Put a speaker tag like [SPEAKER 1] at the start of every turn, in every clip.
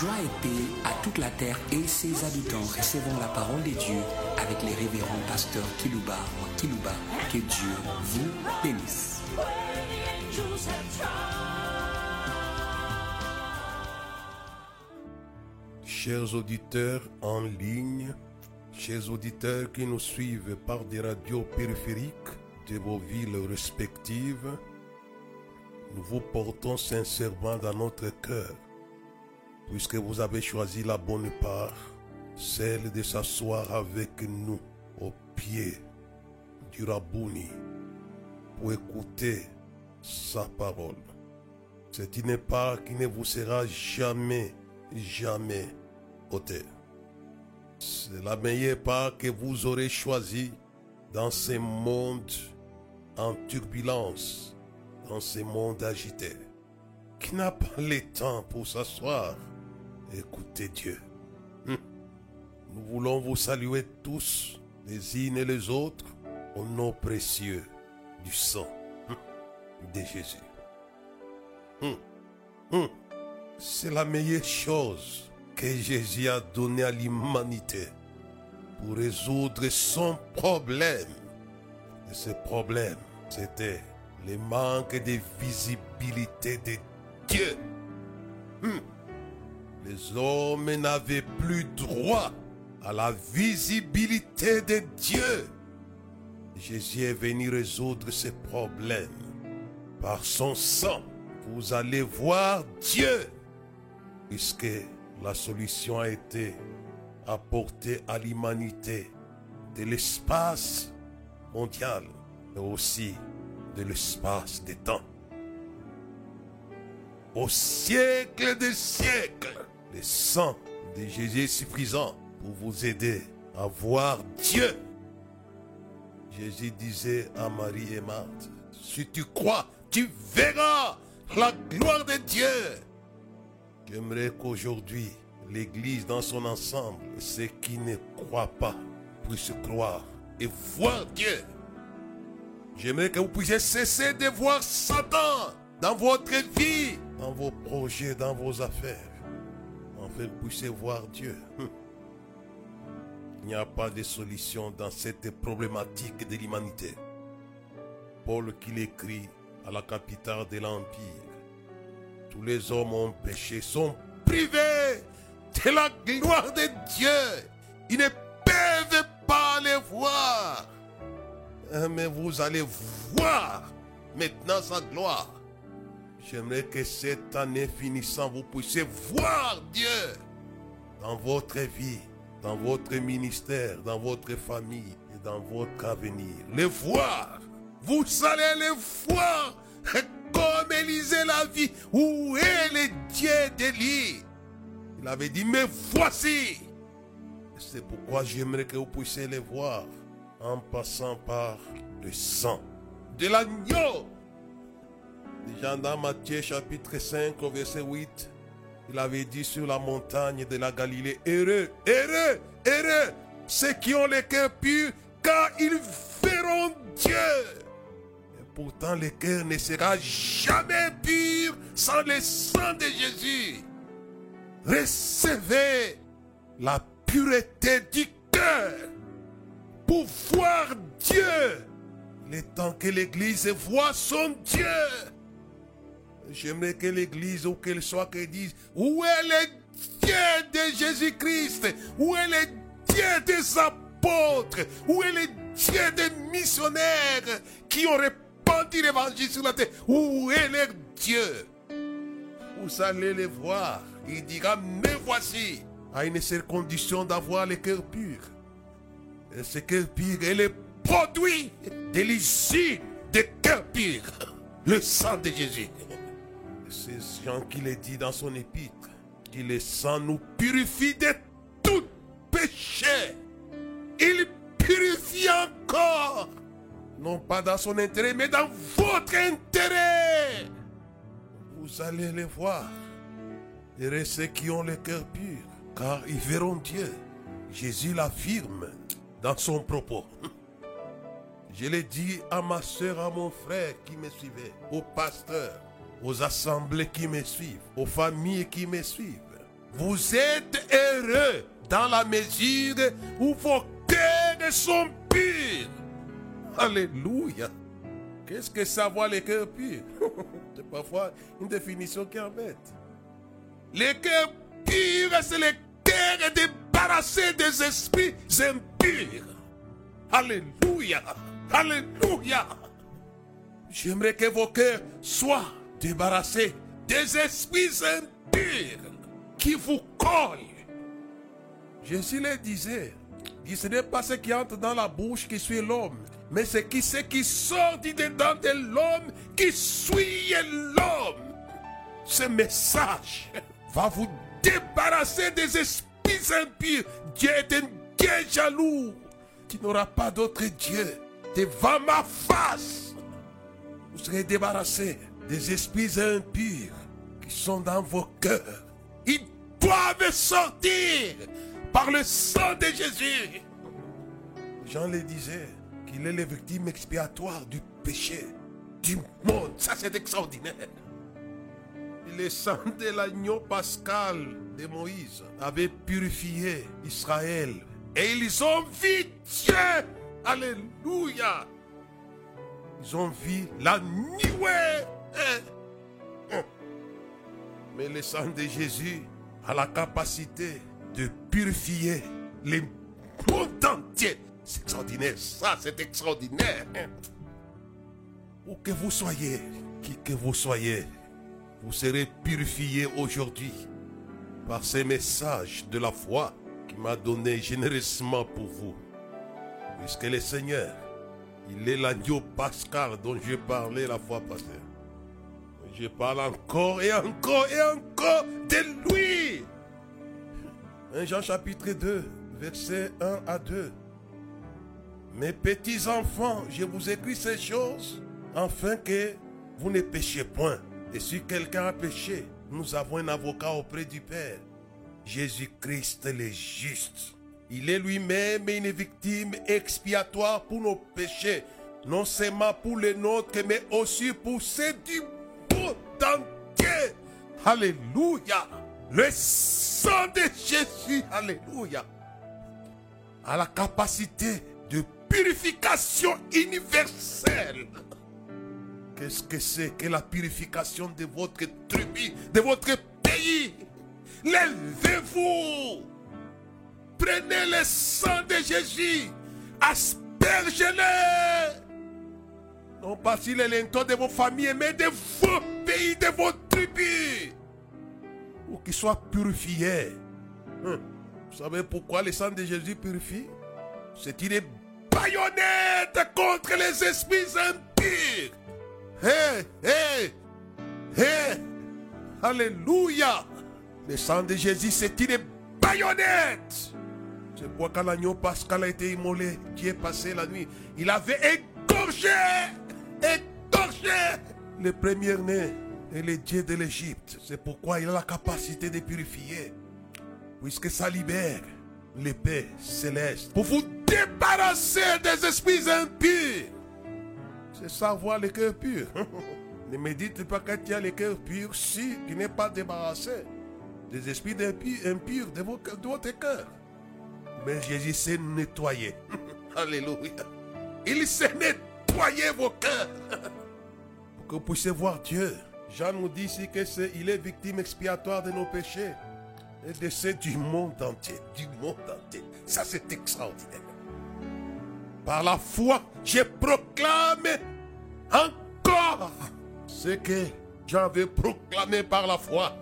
[SPEAKER 1] Joie et paix à toute la terre et ses habitants. Recevons la parole de Dieu avec les révérends pasteurs Kilouba ou Kilouba. Que Dieu vous bénisse.
[SPEAKER 2] Chers auditeurs en ligne, chers auditeurs qui nous suivent par des radios périphériques de vos villes respectives, nous vous portons sincèrement dans notre cœur, puisque vous avez choisi la bonne part, celle de s'asseoir avec nous au pied du Rabouni pour écouter sa parole. C'est une part qui ne vous sera jamais, jamais ôtée. C'est la meilleure part que vous aurez choisie dans ce monde en turbulence, dans ce monde agité, qui n'a pas le temps pour s'asseoir et écouter Dieu. Hum. Nous voulons vous saluer tous, les uns et les autres, au nom précieux du sang hum, de Jésus. Hum. C'est la meilleure chose que Jésus a donnée à l'humanité pour résoudre son problème. Et ce problème, c'était le manque de visibilité de Dieu. Les hommes n'avaient plus droit à la visibilité de Dieu. Jésus est venu résoudre ce problème. Par son sang, vous allez voir Dieu, puisque la solution a été apportée à l'humanité de l'espace mondial, mais aussi de l'espace des temps. Au siècle des siècles, le sang de Jésus est suffisant pour vous aider à voir Dieu. Jésus disait à Marie et Marthe, si tu crois, tu verras la gloire de Dieu. J'aimerais qu'aujourd'hui, l'Église dans son ensemble, ceux qui ne croient pas, puissent croire et voir Dieu. J'aimerais que vous puissiez cesser de voir Satan dans votre vie, dans vos projets, dans vos affaires. Vous puissiez voir Dieu. Il n'y a pas de solution dans cette problématique de l'humanité. Paul qui l'écrit à la capitale de l'Empire. Tous les hommes ont péché, sont privés de la gloire de Dieu. Ils ne peuvent pas les voir. Hein, Mais vous allez voir maintenant sa gloire. J'aimerais que cette année finissant, vous puissiez voir Dieu dans votre vie, dans votre ministère, dans votre famille et dans votre avenir. Les voir. Vous allez les voir comme Élisée la vie. Où est le Dieu d'Élie Il avait dit, mais voici. C'est pourquoi j'aimerais que vous puissiez les voir en passant par le sang de l'agneau. Déjà dans Matthieu chapitre 5 au verset 8, il avait dit sur la montagne de la Galilée, heureux, heureux, heureux, ceux qui ont le cœur pur, car ils verront Dieu. Et pourtant le cœur ne sera jamais pur sans le sang de Jésus. Recevez la pureté du cœur pour voir Dieu. Le temps que l'Église voit son Dieu. J'aimerais que l'Église, où qu'elle soit, qu'elle dise, où est le Dieu de Jésus-Christ Où est le Dieu des apôtres Où est le Dieu des missionnaires qui ont répandu l'évangile sur la terre Où est leur Dieu Vous allez les voir. Il dira, me voici, à une seule condition d'avoir le cœur pur. Et ce cœur pur est le produit de l'issue des cœurs purs. Le sang de Jésus. C'est Jean qui le dit dans son épître. Que le sang nous purifie de tout péché. Il purifie encore. Non pas dans son intérêt, mais dans votre intérêt. Vous allez les voir. Et ceux qui ont le cœur pur, car ils verront Dieu. Jésus l'affirme dans son propos. Je l'ai dit à ma soeur, à mon frère qui me suivait, aux pasteurs, aux assemblées qui me suivent, aux familles qui me suivent. Vous êtes heureux dans la mesure où vos cœurs sont purs. Alléluia. Qu'est-ce que savoir les cœurs purs? C'est parfois une définition qui embête. Les cœurs purs, c'est les cœurs débarrassés des esprits impurs. Alléluia. Alléluia. J'aimerais que vos cœurs soient débarrassés des esprits impurs qui vous collent. Jésus le disait, ce n'est pas ce qui entre dans la bouche qui suit l'homme, mais c'est qui, ce qui sort du dedans de l'homme qui suit l'homme. Ce message va vous débarrasser des esprits impurs. Dieu est un Dieu jaloux qui n'aura pas d'autre Dieu devant ma face. Vous serez débarrassés des esprits impurs qui sont dans vos cœurs. Ils doivent sortir par le sang de Jésus. Jean le disait qu'il est le victime expiatoire du péché du monde. Ça, c'est extraordinaire. Le sang de l'agneau pascal de Moïse avait purifié Israël. Et ils ont vu Dieu. Alléluia. Ils ont vu la nuée. Hein? Mais le sang de Jésus a la capacité de purifier les mondes entiers. C'est extraordinaire, ça c'est extraordinaire. Où que vous soyez, qui que vous soyez, vous serez purifié aujourd'hui par ces messages de la foi qui m'a donné généreusement pour vous. Puisque le Seigneur, il est l'agneau pascal dont je parlais la fois passée. Je parle encore et encore et encore de lui. 1 Jean chapitre 2, versets 1 à 2. Mes petits enfants, je vous écris ces choses afin que vous ne péchiez point. Et si quelqu'un a péché, nous avons un avocat auprès du Père, Jésus-Christ le juste. Il est lui-même une victime expiatoire pour nos péchés, non seulement pour les nôtres, mais aussi pour ceux du Alléluia. Le sang de Jésus, alléluia, a la capacité de purification universelle. Qu'est-ce que c'est que la purification de votre tribu, de votre pays? Levez-vous. Prenez le sang de Jésus. Aspergez-le. Non pas sur les linteaux de vos familles, mais de vos de vos tribus pour qu'il soit purifié. Hum. Vous savez pourquoi le sang de Jésus purifie? C'est une baïonnette contre les esprits impurs. Hé, hé, hé, Alléluia. Le sang de Jésus, c'est une baïonnette. C'est pourquoi quand l'agneau pascal a été immolé, qui est passé la nuit, il avait égorgé, égorgé le premier-né et le Dieu de l'Égypte. C'est pourquoi il a la capacité de purifier. Puisque ça libère l'épée céleste. Pour vous débarrasser des esprits impurs. C'est savoir le cœur pur. ne me dites pas que tu as le cœur pur si tu n'es pas débarrassé des esprits impurs de votre cœur. Mais Jésus s'est nettoyé. Alléluia. Il s'est nettoyé vos cœurs. Que vous puissiez voir Dieu. Jean nous dit ici que est, il est victime expiatoire de nos péchés et de ceux du monde entier. Du monde entier. Ça, c'est extraordinaire. Par la foi, je proclame encore ce que j'avais proclamé par la foi.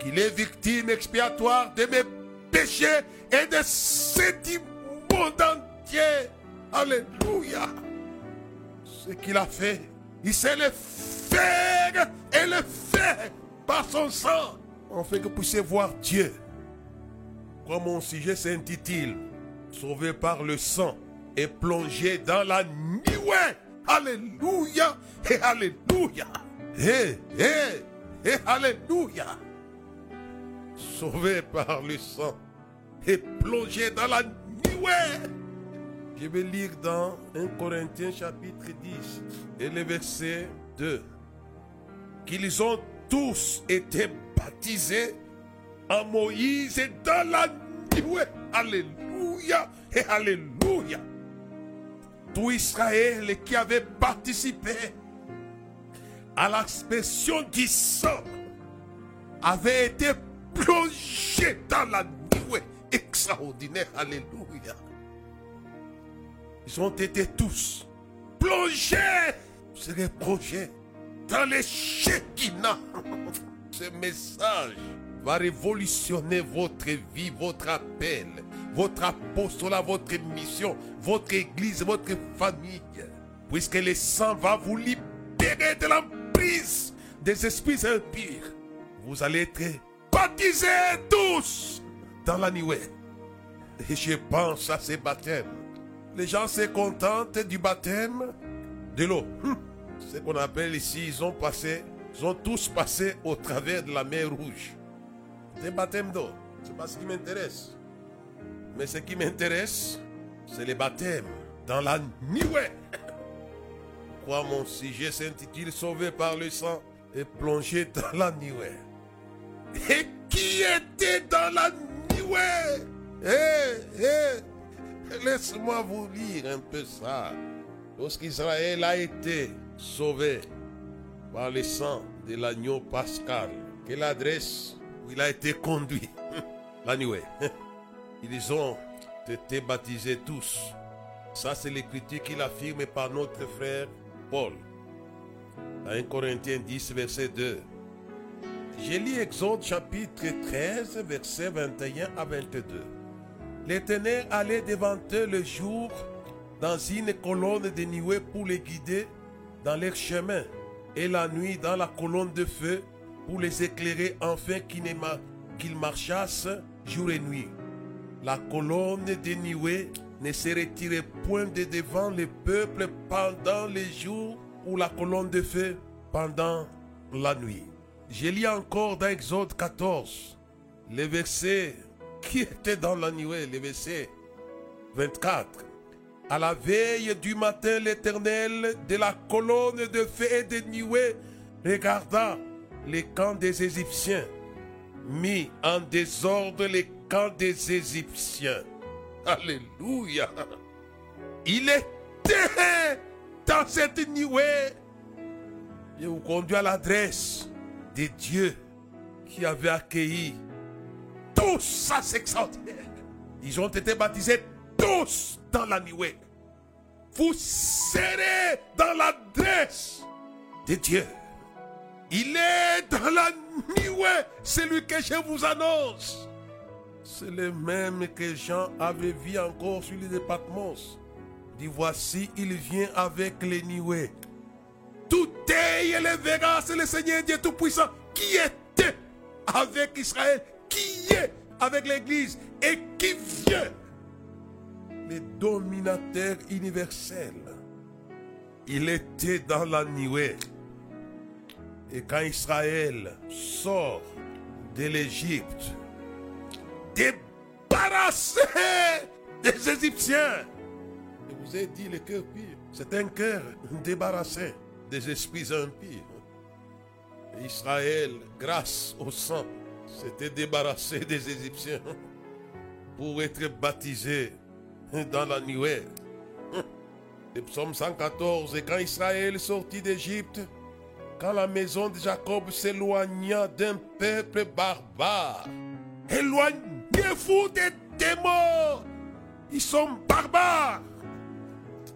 [SPEAKER 2] Qu'il est victime expiatoire de mes péchés et de ceux du monde entier. Alléluia. Ce qu'il a fait, il s'est le faire et le faire par son sang. On fait que puissiez voir Dieu. Comme mon sujet s'intitule Sauvé par le sang et plongé dans la nuée. Alléluia et Alléluia. Et, et, et Alléluia. Sauvé par le sang et plongé dans la nuée. Je vais lire dans 1 Corinthiens chapitre 10 et le verset 2 qu'ils ont tous été baptisés à Moïse et dans la nuée. Alléluia et Alléluia. Tout Israël qui avait participé à l'expression du sang avait été plongé dans la nuée extraordinaire. Alléluia. Ils ont été tous plongés sur les projets dans les Shekinah. Ce message va révolutionner votre vie, votre appel, votre apostolat, votre mission, votre église, votre famille. Puisque le sang va vous libérer de l'emprise des esprits impurs. Vous allez être baptisés tous dans la nuée. Et je pense à ces baptêmes. Les gens se contentent du baptême de l'eau. Hum. Ce qu'on appelle ici, ils ont passé, ils ont tous passé au travers de la mer rouge. C'est baptême d'eau. C'est pas ce qui m'intéresse. Mais ce qui m'intéresse, c'est le baptême dans la nuée. Pourquoi mon sujet s'intitule Sauvé par le sang et plongé dans la nuée. Et qui était dans la nuée Eh, eh, laisse-moi vous lire un peu ça. Lorsqu'Israël a été sauvé par le sang de l'agneau pascal, quelle adresse où il a été conduit? La nuée. Ils ont été baptisés tous. Ça, c'est l'écriture qu'il affirme par notre frère Paul. Dans 1 Corinthiens 10, verset 2. J'ai lu Exode chapitre 13, verset 21 à 22. L'Éternel allait devant eux le jour dans une colonne de nuée pour les guider dans leur chemin, et la nuit dans la colonne de feu pour les éclairer afin qu'ils marchassent jour et nuit. La colonne de nuée ne se retirait point de devant le peuple pendant les jours ou la colonne de feu pendant la nuit. Je lis encore dans Exode 14, le verset qui était dans la nuée, le verset 24. À la veille du matin, l'Éternel de la colonne de feu et de nuée regarda les camps des Égyptiens, mit en désordre les camps des Égyptiens. Alléluia. Il était dans cette nuée. Je vous conduis à l'adresse des dieux qui avaient accueilli tous ça c'est extraordinaire. Ils ont été baptisés tous dans la nuée. Vous serez dans l'adresse des dieux. Il est dans la nuée, celui que je vous annonce. C'est le même que Jean avait vu encore sur les départements. Dit voici, il vient avec les nuées. Tout est le verra, c'est le Seigneur Dieu Tout-Puissant qui était avec Israël, qui est avec l'Église et qui vient. Le dominateur universel. Il était dans la nuée. Et quand Israël sort de l'Égypte, débarrassé des Égyptiens, je vous ai dit le cœur pire. C'est un cœur débarrassé des esprits impurs. Israël, grâce au sang, s'était débarrassé des Égyptiens pour être baptisé dans la nuée. Le psaume 114, et quand Israël sortit d'Égypte, quand la maison de Jacob s'éloigna d'un peuple barbare, éloignez-vous des démons, ils sont barbares,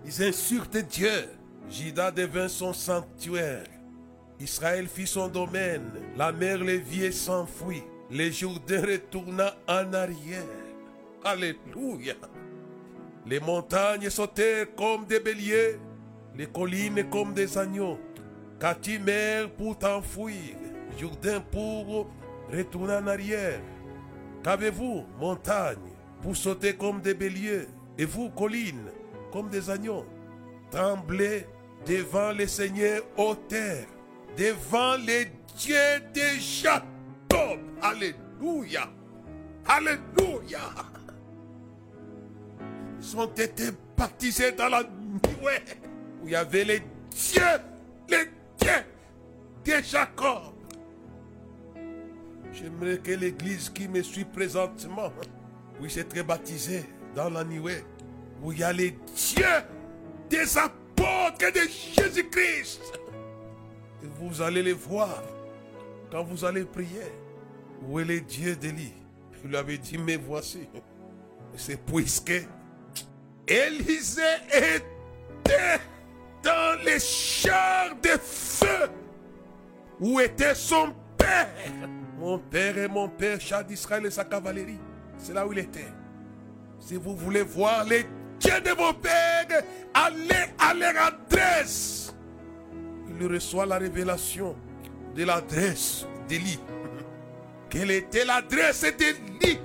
[SPEAKER 2] ils insultent Dieu. Judas devint son sanctuaire. Israël fit son domaine. La mer Lévier s'enfuit. Le Jourdain retourna en arrière. Alléluia. Les montagnes sautèrent comme des béliers, les collines comme des agneaux. Cathy pour t'enfuir, Jourdain pour retourner en arrière. Qu'avez-vous, montagne, pour sauter comme des béliers, et vous, collines, comme des agneaux Tremblez devant le Seigneur ô terre, devant les dieux de Jacob. Alléluia. Alléluia. Ils ont été baptisés dans la nuée où il y avait les dieux, les dieux de Jacob. J'aimerais que l'église qui me suit présentement puisse être baptisée dans la nuée où il y a les dieux des apôtres de Jésus-Christ. Vous allez les voir quand vous allez prier. Où est le Dieu d'Élie Il lui avait dit, mais voici. C'est puisque Élisée était dans les chars de feu où était son père? Mon père et mon père, char d'Israël et sa cavalerie. C'est là où il était. Si vous voulez voir les dieux de vos pères, allez à leur adresse. Reçoit la révélation de l'adresse d'Élie. Quelle était l'adresse d'Élie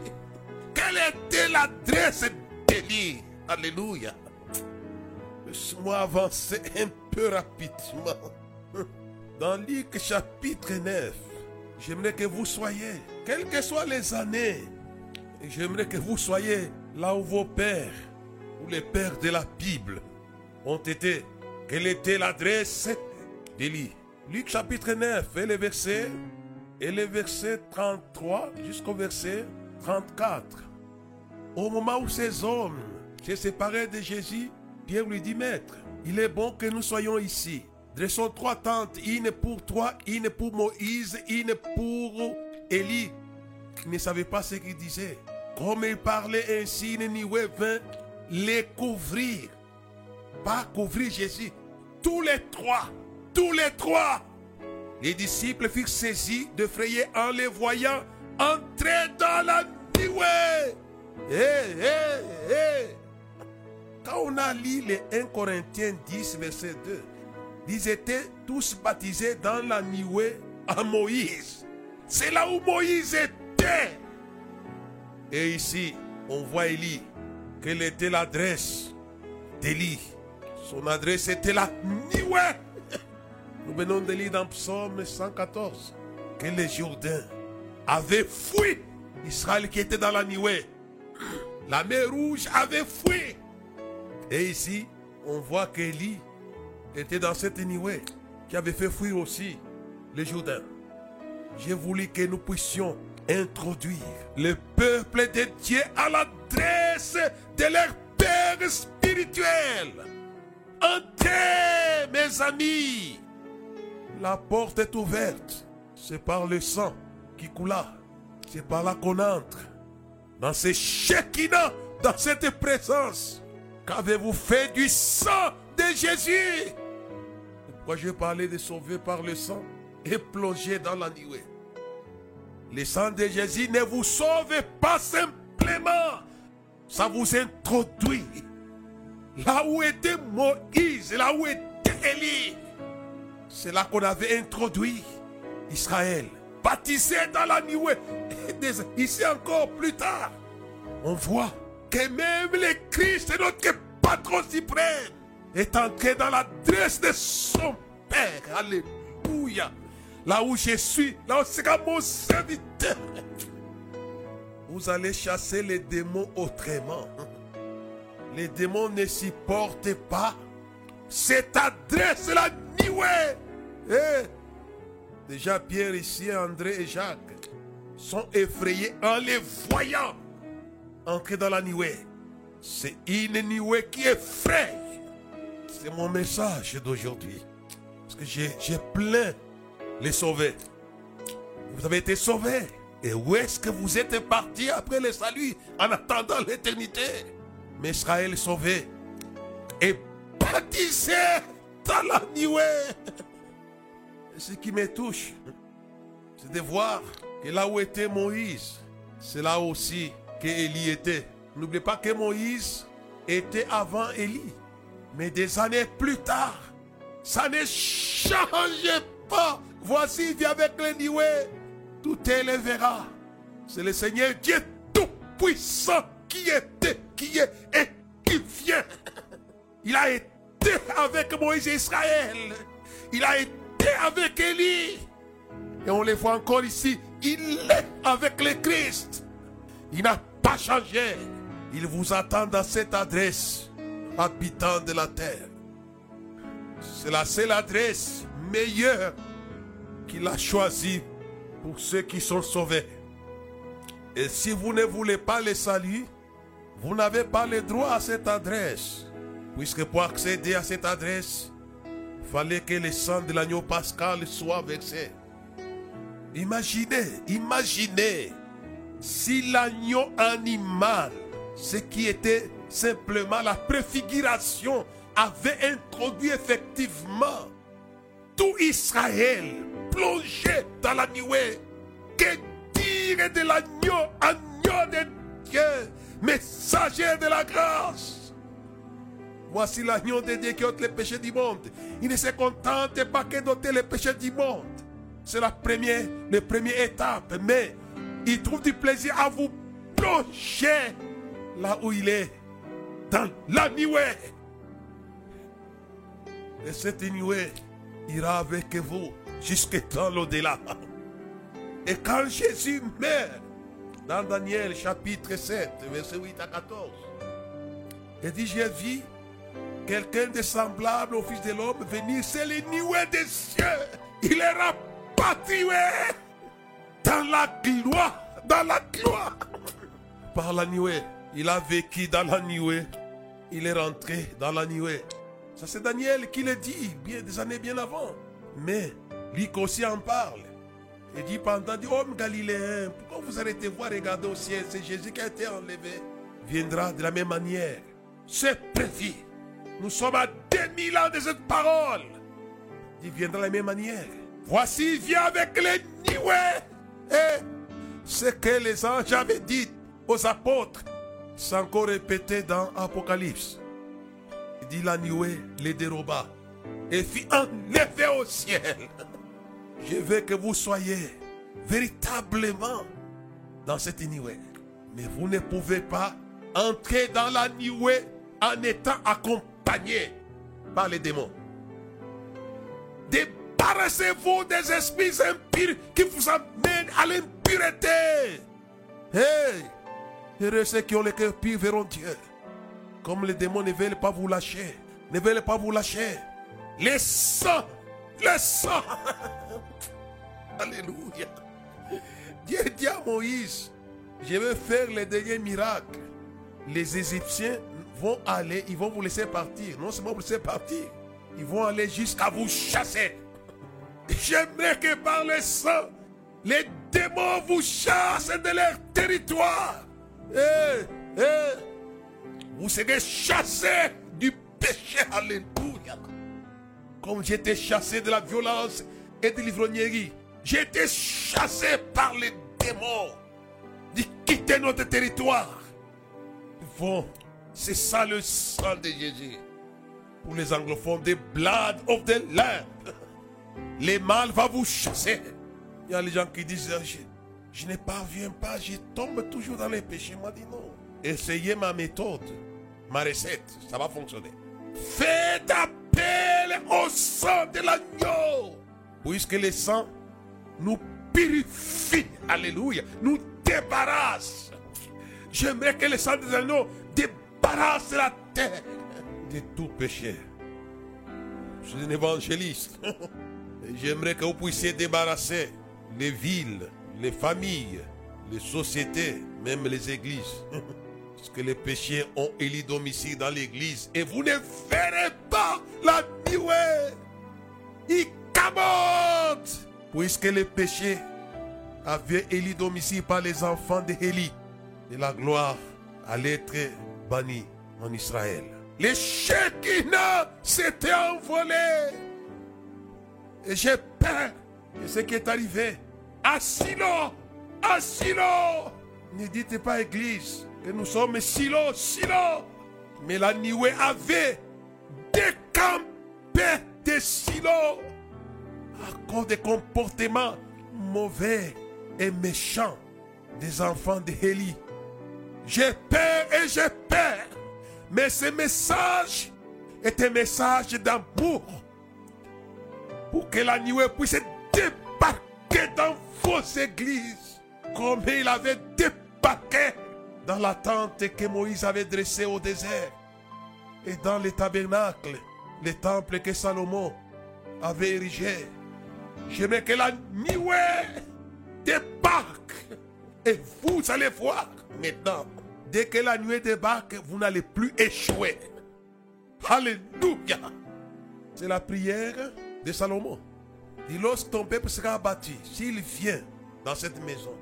[SPEAKER 2] Quelle était l'adresse d'Élie Alléluia. Laisse-moi avancer un peu rapidement. Dans Luc chapitre 9, j'aimerais que vous soyez, quelles que soient les années, j'aimerais que vous soyez là où vos pères, ou les pères de la Bible, ont été. Quelle était l'adresse Luc chapitre 9 et le verset, et le verset 33 jusqu'au verset 34. Au moment où ces hommes se séparaient de Jésus, Pierre lui dit, Maître, il est bon que nous soyons ici. Dressons trois tentes, une pour toi, une pour Moïse, une pour Élie. Il ne savait pas ce qu'il disait. Comme il parlait ainsi, Niniwe vint les couvrir. Pas couvrir Jésus. Tous les trois. Tous les trois. Les disciples furent saisis de frayer en les voyant entrer dans la Niwe. Hé, hé, hé. Quand on a lu les 1 Corinthiens 10, verset 2, ils étaient tous baptisés dans la Niwe à Moïse. C'est là où Moïse était. Et ici, on voit Élie. Quelle était l'adresse d'Élie? Son adresse était la Niwe. Nous venons de lire dans Psaume 114 que les Jourdains avaient fui Israël qui était dans la Niwe. La mer rouge avait fui. Et ici, on voit qu'Élie était dans cette Niwe qui avait fait fuir aussi les Jourdains. J'ai voulu que nous puissions introduire le peuple de Dieu à l'adresse de leur Père spirituel. Entrez, mes amis. La porte est ouverte. C'est par le sang qui coula. C'est par là qu'on entre. Dans ces Shekinah, dans cette présence. Qu'avez-vous fait du sang de Jésus? Pourquoi je parlais de sauver par le sang et plonger dans la nuée Le sang de Jésus ne vous sauve pas simplement. Ça vous introduit. Là où était Moïse, là où était Élie. C'est là qu'on avait introduit Israël. Baptisé dans la nuée. Ici encore plus tard, on voit que même le Christ, notre patron suprême, est entré dans l'adresse de son Père. Alléluia. Là où je suis, là où sera mon serviteur. Vous allez chasser les démons autrement. Les démons ne supportent pas cette adresse, la niouée. Eh, déjà Pierre ici, André et Jacques sont effrayés en les voyant entrer dans la nuée. C'est une nuée qui effraie. C'est mon message d'aujourd'hui. Parce que j'ai plein les sauvés. Vous avez été sauvés. Et où est-ce que vous êtes partis après le salut en attendant l'éternité? Mais Israël est sauvé et baptisé dans la nuée. Ce qui me touche, c'est de voir que là où était Moïse, c'est là aussi que Élie était. N'oubliez pas que Moïse était avant Élie. Mais des années plus tard, ça ne changeait pas. Voici, il vient avec le nioué. Tout élèvera. C'est le Seigneur Dieu Tout-Puissant qui était, qui est et qui vient. Il a été avec Moïse et Israël. Il a été avec Élie. Et on les voit encore ici. Il est avec le Christ. Il n'a pas changé. Il vous attend dans cette adresse, habitant de la terre. C'est la seule adresse meilleure qu'il a choisie pour ceux qui sont sauvés. Et si vous ne voulez pas le salut, vous n'avez pas le droit à cette adresse. Puisque pour accéder à cette adresse, fallait que le sang de l'agneau pascal soit versé. Imaginez, imaginez si l'agneau animal, ce qui était simplement la préfiguration, avait introduit effectivement tout Israël plongé dans la nuée. Que dire de l'agneau, agneau de Dieu, messager de la grâce? Voici l'agneau de Dieu qui ôte les péchés du monde. Il ne se contente pas que d'ôter les péchés du monde. C'est la première, étape. Mais il trouve du plaisir à vous plonger là où il est. Dans la nuée. Et cette nuée ira avec vous jusque dans l'au-delà. Et quand Jésus meurt, dans Daniel chapitre 7, verset 8 à 14, il dit, j'ai vu quelqu'un de semblable au Fils de l'homme venir, c'est le nuée des cieux. Il est rapatrié dans la gloire, dans la gloire. Par la nuée, il a vécu dans la nuée. Il est rentré dans la nuée. Ça c'est Daniel qui le dit, bien des années bien avant. Mais Luc aussi en parle. Il dit pendant, dit, homme galiléen, pourquoi vous arrêtez voir regarder au ciel C'est Jésus qui a été enlevé. Viendra de la même manière. C'est prévu. Nous sommes à 2000 ans de cette parole. Il viendra de la même manière. Voici, il vient avec les nuées. Et ce que les anges avaient dit aux apôtres, c'est encore répété dans Apocalypse. Il dit la nuée les déroba et fit enlever au ciel. Je veux que vous soyez véritablement dans cette nuée. Mais vous ne pouvez pas entrer dans la nuée en étant par les démons. Débarrassez-vous des esprits impurs qui vous amènent à l'impureté. Hey, heureux ceux qui ont le cœur pur verront Dieu. Comme les démons ne veulent pas vous lâcher, ne veulent pas vous lâcher. Les sangs, les sangs. Alléluia. Dieu dit à Moïse, je vais faire les derniers miracles. Les Égyptiens vont aller, ils vont vous laisser partir. Non seulement vous laisser partir, ils vont aller jusqu'à vous chasser. J'aimerais que par le sang, les démons vous chassent de leur territoire. Eh, eh, vous serez chassés du péché. Alléluia. Comme j'étais chassé de la violence et de l'ivrognerie. J'ai été chassé par les démons de quitter notre territoire. Bon, c'est ça le sang de Jésus. Pour les anglophones, the blood of the lamb. Les mâles vont vous chasser. Il y a les gens qui disent, je, ne parviens pas, je tombe toujours dans les péchés. Moi, dit non. Essayez ma méthode, ma recette, ça va fonctionner. Faites appel au sang de l'agneau. Puisque le sang nous purifie, alléluia, nous débarrasse. J'aimerais que le sang des agneaux la terre de tout péché. Je suis un évangéliste. J'aimerais que vous puissiez débarrasser les villes, les familles, les sociétés, même les églises. Parce que les péchés ont élu domicile dans l'église et vous ne verrez pas la nuée. Il camote. Puisque les péchés avaient élu domicile par les enfants de. Et la gloire allait être bannie en Israël. Les Shekinah s'étaient envolés. Et j'ai peur de ce qui est arrivé. À Silo, à Silo. Ne dites pas, Église, que nous sommes Silo, Silo. Mais la nuée avait décampé de Silo à cause des comportements mauvais et méchants des enfants d'Élie. J'ai peur et j'ai peur. Mais ce message est un message d'amour pour que la nuée puisse débarquer dans vos églises comme il avait débarqué dans la tente que Moïse avait dressée au désert et dans les tabernacles, les temples que Salomon avait érigés. J'aimerais que la nuée débarque. Et vous allez voir maintenant, dès que la nuée débarque, vous n'allez plus échouer. Alléluia. C'est la prière de Salomon. Il dit, lorsque ton peuple sera abattu, s'il vient dans cette maison,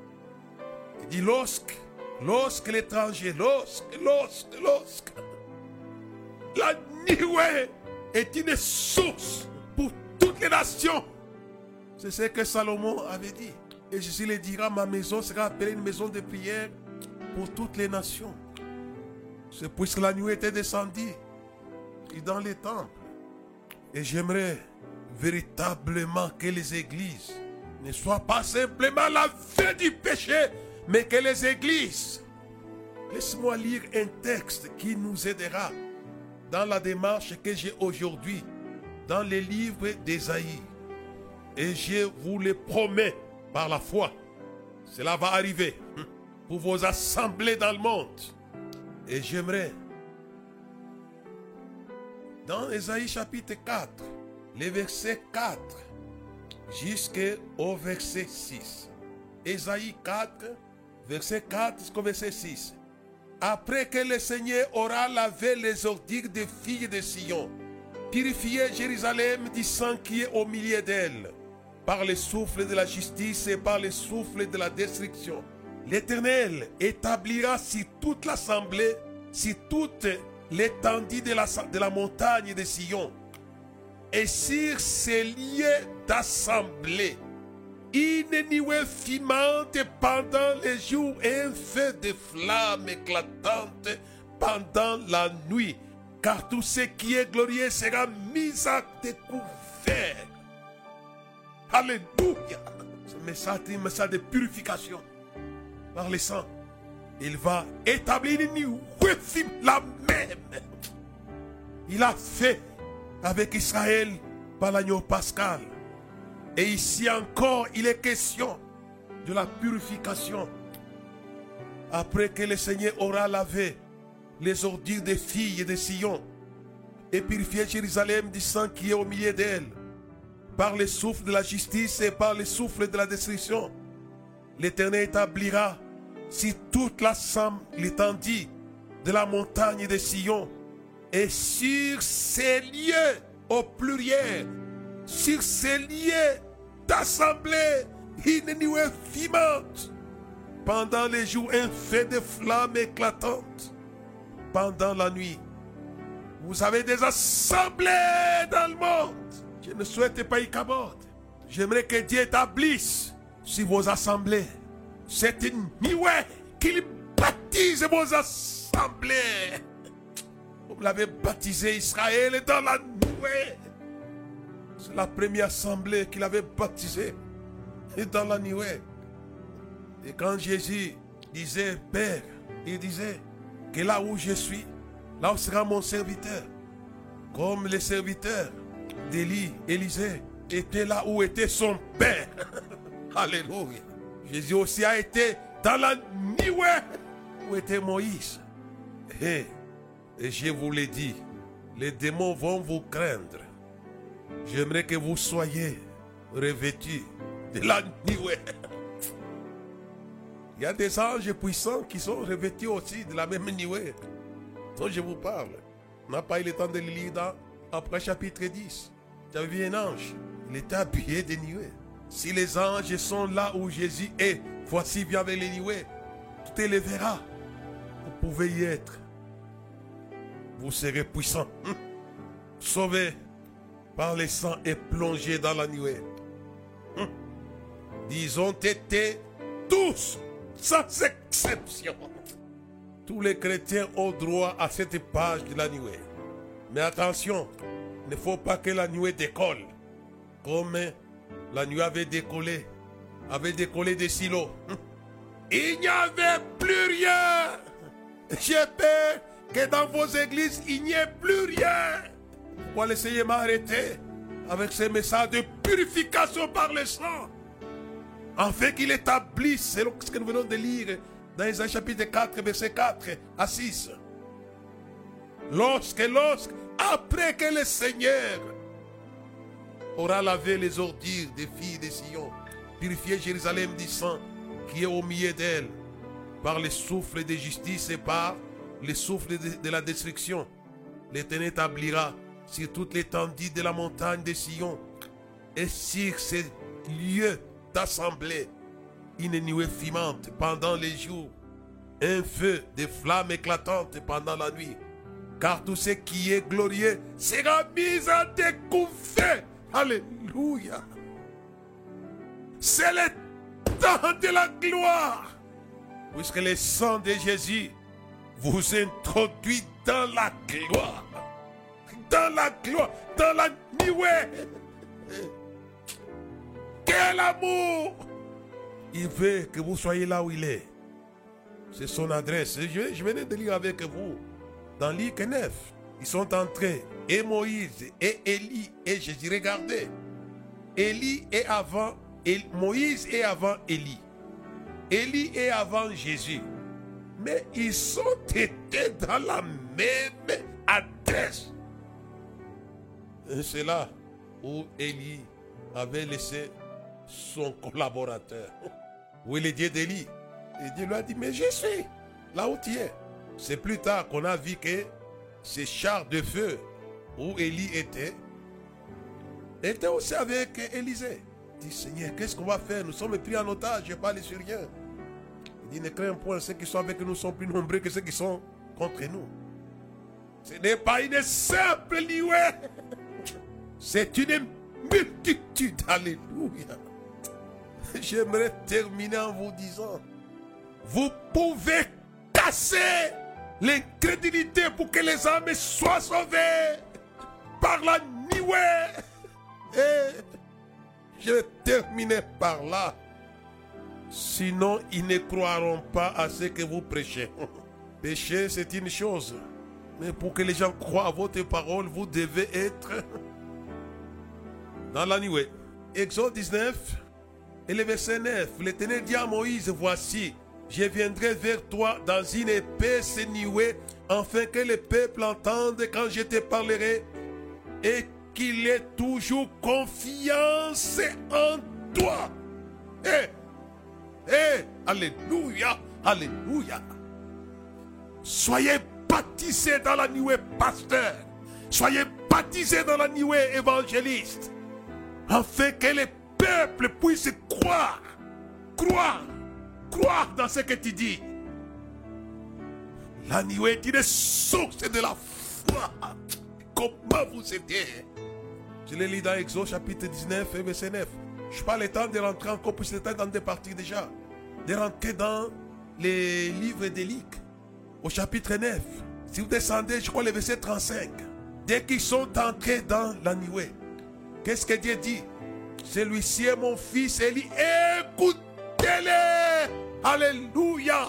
[SPEAKER 2] il dit, lorsque, lorsque l'étranger, lorsque, lorsque, lorsque, la nuée est une source pour toutes les nations. C'est ce que Salomon avait dit. Et Jésus le dira, ma maison sera appelée une maison de prière pour toutes les nations. C'est puisque la nuit était descendue dans les temples. Et j'aimerais véritablement que les églises ne soient pas simplement la fin du péché, mais que les églises, laisse-moi lire un texte qui nous aidera dans la démarche que j'ai aujourd'hui dans les livres d'Ésaïe. Et je vous le promets par la foi, cela va arriver pour vos assemblées dans le monde. Et j'aimerais, dans Ésaïe chapitre 4, les versets 4 jusqu'au verset 6. Ésaïe 4, verset 4 jusqu'au verset 6. Après que le Seigneur aura lavé les ordures des filles de Sion, purifié Jérusalem du sang qui est au milieu d'elle, par le souffle de la justice et par le souffle de la destruction. L'Éternel établira sur toute l'assemblée, sur toute l'étendue de la, montagne de Sion, et sur ces lieux d'assemblée, une nuée pendant les jours et un feu de flammes éclatantes pendant la nuit, car tout ce qui est glorieux sera mis à découvert. Alléluia. Ce message est un message de purification par le sang. Il va établir une nuée la même. Il a fait avec Israël par l'agneau pascal. Et ici encore, il est question de la purification. Après que le Seigneur aura lavé les ordures des filles et des sillons et purifié Jérusalem du sang qui est au milieu d'elle, par le souffle de la justice et par le souffle de la destruction, l'Éternel établira si toute l'étendue de la montagne de Sion et sur ces lieux au pluriel, sur ces lieux d'assemblée, une nuée fumante, pendant les jours un feu de flammes éclatantes, pendant la nuit. Vous avez des assemblées dans le monde. Je ne souhaite pas y cabote. J'aimerais que Dieu établisse sur vos assemblées cette nuée qu'il baptise vos assemblées. Vous l'avez baptisé Israël dans la nuée. C'est la première assemblée qu'il avait baptisée dans la nuée. Et quand Jésus disait Père, il disait que là où je suis, là où sera mon serviteur. Comme les serviteurs d'Élie, Élisée, étaient là où était son Père. Alléluia. Jésus aussi a été dans la nuée où était Moïse. Et et je vous l'ai dit, les démons vont vous craindre. J'aimerais que vous soyez revêtus de la nuée. Il y a des anges puissants qui sont revêtus aussi de la même nuée dont je vous parle. On n'a pas eu le temps de le lire dans après chapitre 10. J'avais vu un ange. Il était habillé de nuées. Si les anges sont là où Jésus est, voici vient avec les nuées. Tout les verra. Vous pouvez y être vous serez puissant. Hum. Sauvé par les sang et plongé dans la nuée. Hum. Ils ont été tous, sans exception. Tous les chrétiens ont droit à cette page de la nuée. Mais attention, il ne faut pas que la nuée décolle. Comme la nuée avait décollé, avait décollé des silos. Il n'y avait plus rien. J'ai peur que dans vos églises, il n'y ait plus rien. Pourquoi l'essayer m'arrêter avec ces messages de purification par le sang? Afin qu'il établisse, c'est ce que nous venons de lire dans Isaïe chapitre 4, verset 4 à 6. Lorsque, lorsque, après que le Seigneur aura lavé les ordures des filles de Sion, purifier Jérusalem du sang qui est au milieu d'elle, par le souffle de justice et par le souffle de, la destruction. L'Éternel établira sur toute l'étendue de la montagne de Sion et sur ces lieux d'assemblée une nuée fumante pendant les jours, un feu de flammes éclatantes pendant la nuit. Car tout ce qui est glorieux sera mis à découvert. Alléluia. C'est le temps de la gloire. Puisque le sang de Jésus vous introduit dans la gloire. Dans la gloire, dans la nuée. Quel amour Il veut que vous soyez là où il est. C'est son adresse. Je, je venais de lire avec vous dans Luc 9. Ils sont entrés. Et Moïse et Élie et Jésus. Regardez. Élie est avant. Et Moïse est avant Élie. Élie est avant Jésus. Mais ils sont été dans la même adresse. C'est là où Élie avait laissé son collaborateur. Où est le Dieu d'Élie? Et Dieu lui a dit, mais je suis là où tu es. C'est plus tard qu'on a vu que ces chars de feu où Élie était, était aussi avec Élisée. Il dit, Seigneur, qu'est-ce qu'on va faire? Nous sommes pris en otage, je parle sur rien. Il dit, ne crains point, ceux qui sont avec nous sont plus nombreux que ceux qui sont contre nous. Ce n'est pas une simple nuée. C'est une multitude. Alléluia. J'aimerais terminer en vous disant, vous pouvez casser l'incrédulité pour que les âmes soient sauvées par la nuée. Et je vais par là. Sinon, ils ne croiront pas à ce que vous prêchez. Pécher, c'est une chose. Mais pour que les gens croient à votre parole, vous devez être dans la nuée. Exode 19 et le verset 9. L'Éternel dit à Moïse, voici, je viendrai vers toi dans une épaisse nuée, afin que le peuple entende quand je te parlerai, et qu'il ait toujours confiance en toi. Eh, eh, alléluia, alléluia. Soyez baptisés dans la nuée pasteur. Soyez baptisés dans la nuée évangéliste. Afin que le peuple puisse croire, croire, croire dans ce que tu dis. La nuée est une source de la foi. Comment vous aidez Je l'ai lu dans Exode chapitre 19 verset 9. Je n'ai pas le temps de rentrer encore, puisque le temps de partir déjà. De rentrer dans les livres d'Élic, au chapitre 9. Si vous descendez, je crois, le verset 35. Dès qu'ils sont entrés dans la qu'est-ce que Dieu dit? Celui-ci est mon fils Élie. Écoutez-le. Alléluia.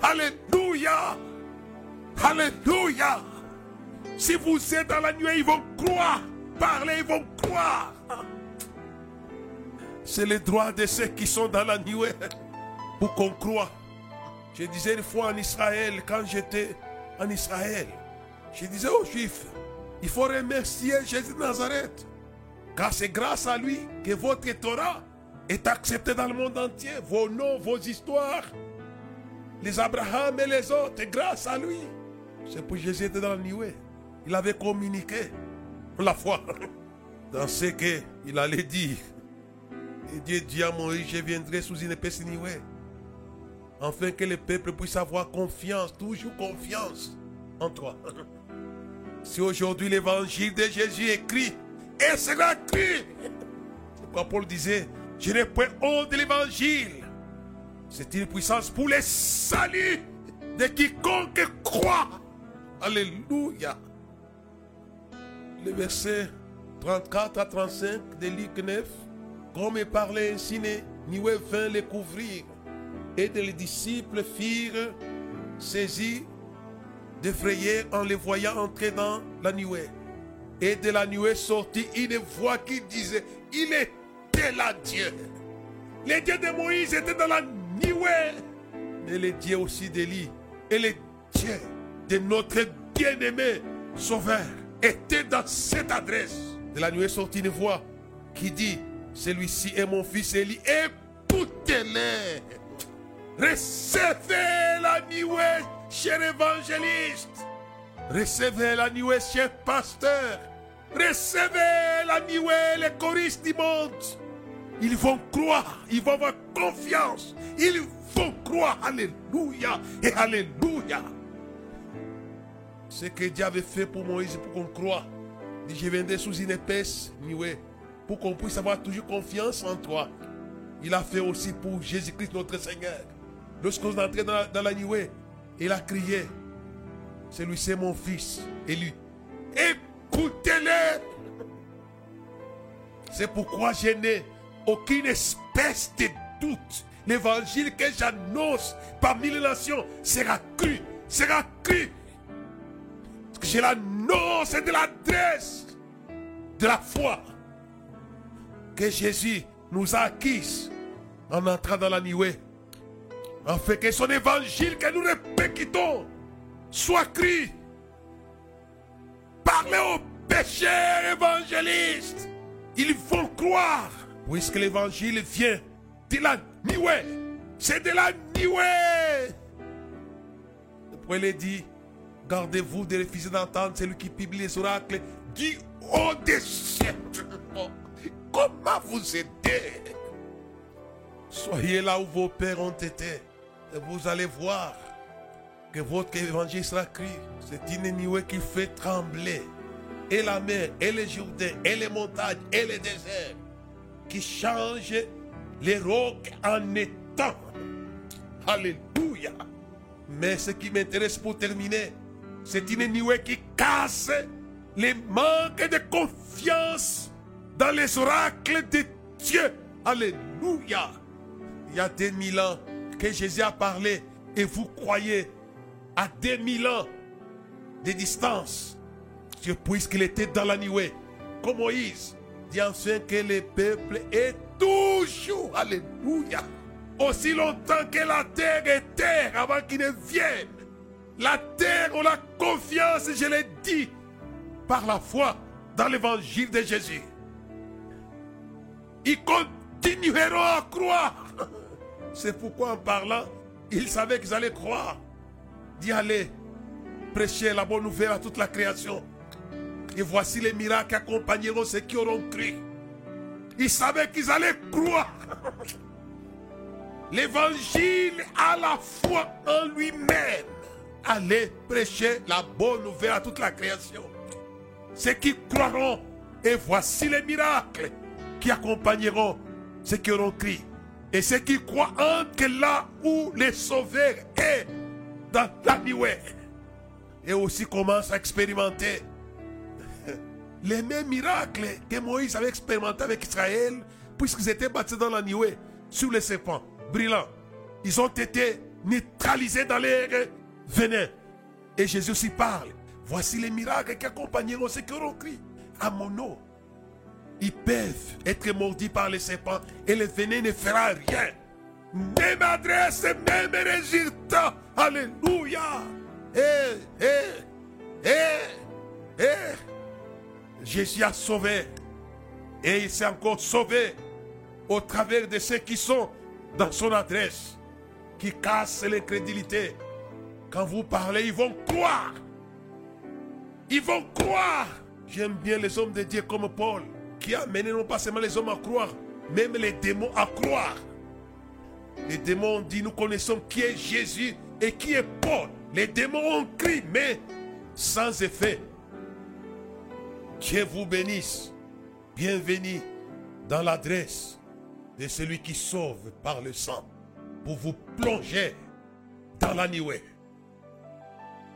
[SPEAKER 2] Alléluia. Alléluia. Si vous êtes dans la nuée, ils vont croire. Parler, ils vont croire. C'est le droit de ceux qui sont dans la nuée pour qu'on croit. Je disais une fois en Israël, quand j'étais en Israël, je disais aux Juifs, il faut remercier Jésus de Nazareth. Car c'est grâce à lui que votre Torah est accepté dans le monde entier. Vos noms, vos histoires, les Abraham et les autres, grâce à lui. C'est pour Jésus était dans la nuée. Il avait communiqué la foi dans ce qu'il allait dire. Et Dieu dit à Moïse, je viendrai sous une épaisse nuée. Afin que le peuple puisse avoir confiance, toujours confiance en toi. Si aujourd'hui l'évangile de Jésus est écrit, et sera écrit. C'est pourquoi Paul disait, je n'ai point honte de l'évangile. C'est une puissance pour les saluts de quiconque croit. Alléluia. Le verset 34 à 35 de Luc 9. Comme il parlait ainsi, Nioué vint les couvrir. Et les disciples firent saisir d'effrayer en les voyant entrer dans la nuée. Et de la nuée sortit une voix qui disait, il était là Dieu. Les dieux de Moïse étaient dans la nuée. Mais les dieux aussi d'Élie et les dieux de notre bien-aimé Sauveur étaient dans cette adresse. De la nuée sortit une voix qui dit, Celui-ci est mon fils Élie. Écoutez-les. Recevez la nuée, cher évangéliste. Recevez la nuée, cher pasteur. Recevez la nuée, les choristes du monde. Ils vont croire, ils vont avoir confiance. Ils vont croire. Alléluia et Alléluia. Ce que Dieu avait fait pour Moïse, pour qu'on dit, je viendrai sous une épaisse nuée pour qu'on puisse avoir toujours confiance en toi. Il a fait aussi pour Jésus-Christ notre Seigneur. Lorsqu'on est entré dans la, dans la nuée, il a crié, celui c'est mon fils, élu. Écoutez-le. C'est pourquoi je n'ai aucune espèce de doute. L'évangile que j'annonce parmi les nations sera cru, sera cru. Je l'annonce de l'adresse de la foi que Jésus nous a acquise en entrant dans la nuée. En fait que son évangile que nous répétons soit cru. Parlez aux pécheurs évangélistes. Ils vont croire. Puisque l'évangile vient de la nuée. C'est de la nuée. Le prophète dit, gardez-vous de refuser d'entendre celui qui publie les oracles du haut des siècles. Comment vous aider? Soyez là où vos pères ont été. Et vous allez voir que votre évangile sera cru. C'est une nuée qui fait trembler. Et la mer, et les Jourdains, et les montagnes, et les déserts. Qui change les rocs en étang. Alléluia. Mais ce qui m'intéresse pour terminer, c'est une nuée qui casse les manques de confiance dans les oracles de Dieu. Alléluia. Il y a 2000 ans que Jésus a parlé et vous croyez à 2000 ans de distance. Dieu, puisqu'il était dans la nuée, comme Moïse, dit enfin que le peuple est toujours, alléluia, aussi longtemps que la terre est terre avant qu'il ne vienne. La terre on la confiance, je l'ai dit, par la foi dans l'évangile de Jésus. Ils continueront à croire. C'est pourquoi en parlant, ils savaient qu'ils allaient croire. D'y aller prêcher la bonne nouvelle à toute la création. Et voici les miracles qui accompagneront ceux qui auront cru. Ils savaient qu'ils allaient croire. L'évangile à la foi en lui-même. Allez prêcher la bonne nouvelle à toute la création. Ceux qui croiront. Et voici les miracles qui accompagneront ceux qui auront cru. Et ceux qui croient entre là où les sauveurs est, dans la nuée. Et aussi commencent à expérimenter les mêmes miracles que Moïse avait expérimenté avec Israël, puisqu'ils étaient battus dans la nuée, sur les serpents brillants. Ils ont été neutralisés dans l'air venin. Et Jésus aussi parle. Voici les miracles qui accompagneront ceux qui auront cru à mon nom. Ils peuvent être mordus par les serpents et le venin ne fera rien. Même adresse, même résultat. Alléluia. Eh, eh, eh, eh. Jésus a sauvé. Et il s'est encore sauvé au travers de ceux qui sont dans son adresse, qui cassent l'incrédulité. Quand vous parlez, ils vont croire. Ils vont croire. J'aime bien les hommes de Dieu comme Paul, qui a amené non pas seulement les hommes à croire, même les démons à croire. Les démons ont dit, nous connaissons qui est Jésus et qui est Paul. Les démons ont crié, mais sans effet. Dieu vous bénisse. Bienvenue dans l'adresse de celui qui sauve par le sang pour vous plonger dans la nuée.